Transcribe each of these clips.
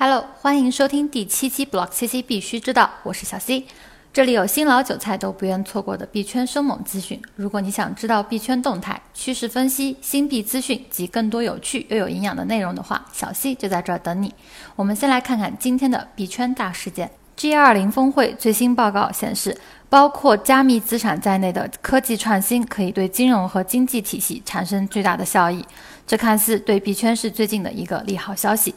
Hello，欢迎收听第七期 Block CC 必须知道，我是小 C，这里有新老韭菜都不愿错过的币圈生猛资讯。如果你想知道币圈动态、趋势分析、新币资讯及更多有趣又有营养的内容的话，小 C 就在这儿等你。我们先来看看今天的币圈大事件。G20 峰会最新报告显示，包括加密资产在内的科技创新可以对金融和经济体系产生巨大的效益，这看似对币圈是最近的一个利好消息。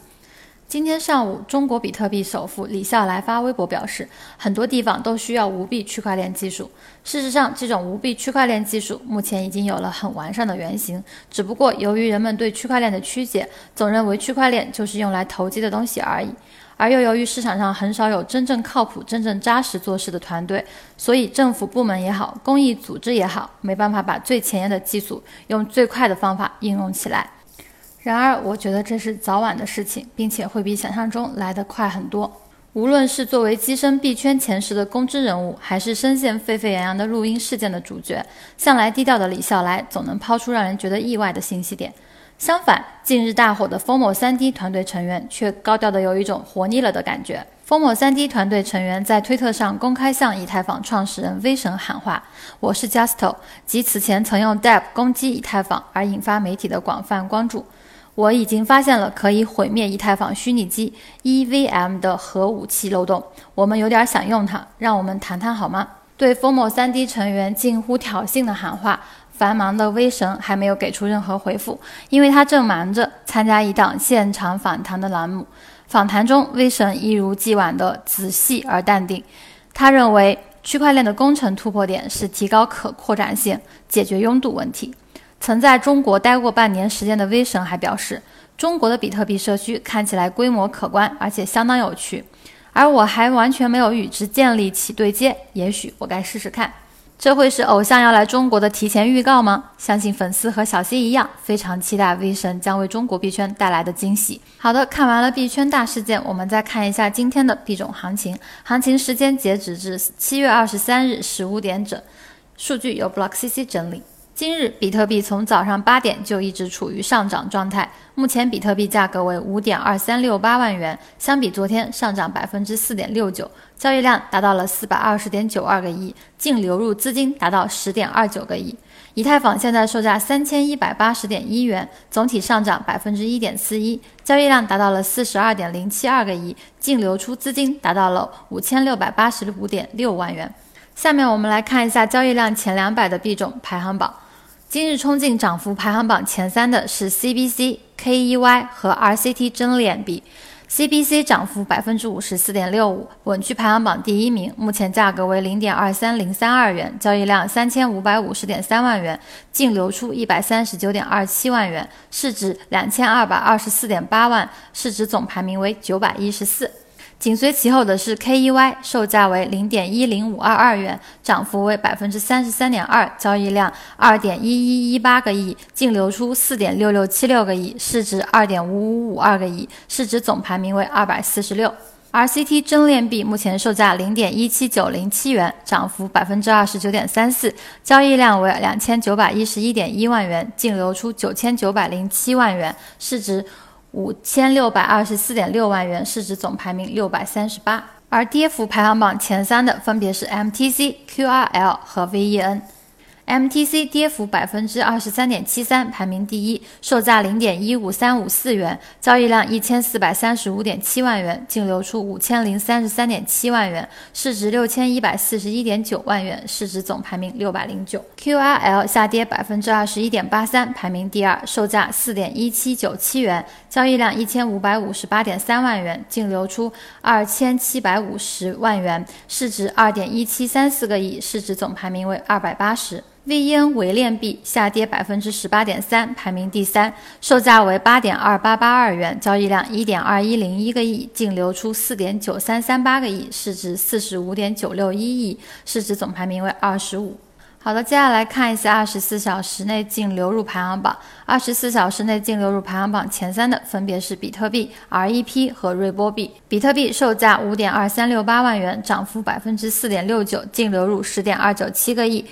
今天上午，中国比特币首富李笑来发微博表示，很多地方都需要无币区块链技术。事实上，这种无币区块链技术目前已经有了很完善的原型，只不过由于人们对区块链的曲解，总认为区块链就是用来投机的东西而已。而又由于市场上很少有真正靠谱、真正扎实做事的团队，所以政府部门也好，公益组织也好，没办法把最前沿的技术用最快的方法应用起来。然而，我觉得这是早晚的事情，并且会比想象中来得快很多。无论是作为跻身币圈前十的公知人物，还是深陷沸沸扬扬的录音事件的主角，向来低调的李笑来总能抛出让人觉得意外的信息点。相反，近日大火的 Formo 3D 团队成员却高调的有一种活腻了的感觉。Formo 3D 团队成员在推特上公开向以太坊创始人威神喊话：“我是 Justo，即此前曾用 Deb 攻击以太坊而引发媒体的广泛关注。”我已经发现了可以毁灭以太坊虚拟机 EVM 的核武器漏洞，我们有点想用它，让我们谈谈好吗？对 Formo 3D 成员近乎挑衅的喊话，繁忙的威神还没有给出任何回复，因为他正忙着参加一档现场访谈的栏目。访谈中，威神一如既往的仔细而淡定。他认为区块链的工程突破点是提高可扩展性，解决拥堵问题。曾在中国待过半年时间的威神还表示，中国的比特币社区看起来规模可观，而且相当有趣，而我还完全没有与之建立起对接，也许我该试试看。这会是偶像要来中国的提前预告吗？相信粉丝和小 C 一样，非常期待威神将为中国币圈带来的惊喜。好的，看完了币圈大事件，我们再看一下今天的币种行情。行情时间截止至七月二十三日十五点整，数据由 Block CC 整理。今日比特币从早上八点就一直处于上涨状态，目前比特币价格为五点二三六八万元，相比昨天上涨百分之四点六九，交易量达到了四百二十点九二个亿，净流入资金达到十点二九个亿。以太坊现在售价三千一百八十点一元，总体上涨百分之一点四一，交易量达到了四十二点零七二个亿，净流出资金达到了五千六百八十五点六万元。下面我们来看一下交易量前两百的币种排行榜。今日冲进涨幅排行榜前三的是 CBC、KEY 和 RCT 真链币。CBC 涨幅百分之五十四点六五，稳居排行榜第一名。目前价格为零点二三零三二元，交易量三千五百五十点三万元，净流出一百三十九点二七万元，市值两千二百二十四点八万，市值总排名为九百一十四。紧随其后的是 KEY，售价为零点一零五二二元，涨幅为百分之三十三点二，交易量二点一一一八个亿，净流出四点六六七六个亿，市值二点五五五二个亿，市值总排名为二百四十六。RCT 真链币目前售价零点一七九零七元，涨幅百分之二十九点三四，交易量为两千九百一十一点一万元，净流出九千九百零七万元，市值。五千六百二十四点六万元，市值总排名六百三十八，而跌幅排行榜前三的分别是 MTC、QRL 和 VEN。MTC 跌幅百分之二十三点七三，排名第一，售价零点一五三五四元，交易量一千四百三十五点七万元，净流出五千零三十三点七万元，市值六千一百四十一点九万元，市值总排名六百零九。QRL 下跌百分之二十一点八三，排名第二，售价四点一七九七元，交易量一千五百五十八点三万元，净流出二千七百五十万元，市值二点一七三四个亿，市值总排名为二百八十。VN 围链币下跌百分之十八点三，排名第三，售价为八点二八八二元，交易量一点二一零一个亿，净流出四点九三三八个亿，市值四十五点九六一亿，市值总排名为二十五。好的，接下来看一下二十四小时内净流入排行榜。二十四小时内净流入排行榜前三的分别是比特币、REP 和瑞波币。比特币售价五点二三六八万元，涨幅百分之四点六九，净流入十点二九七个亿。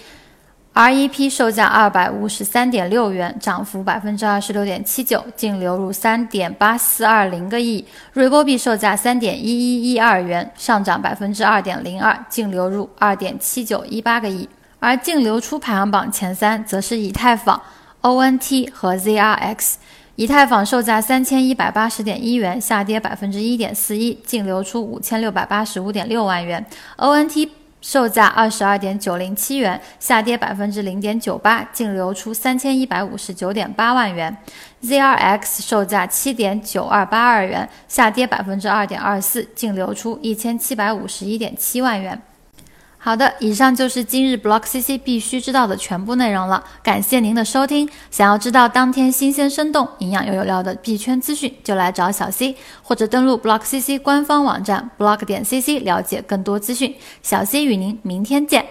REP 售价二百五十三点六元，涨幅百分之二十六点七九，净流入三点八四二零个亿。瑞波币售价三点一一一二元，上涨百分之二点零二，净流入二点七九一八个亿。而净流出排行榜前三则是以太坊、ONT 和 ZRX。以太坊售价三千一百八十点一元，下跌百分之一点四一，净流出五千六百八十五点六万元。ONT 售价二十二点九零七元，下跌百分之零点九八，净流出三千一百五十九点八万元。ZRX 售价七点九二八二元，下跌百分之二点二四，净流出一千七百五十一点七万元。好的，以上就是今日 Block CC 必须知道的全部内容了。感谢您的收听。想要知道当天新鲜、生动、营养又有料的币圈资讯，就来找小 C，或者登录 Block CC 官方网站 block 点 CC 了解更多资讯。小 C 与您明天见。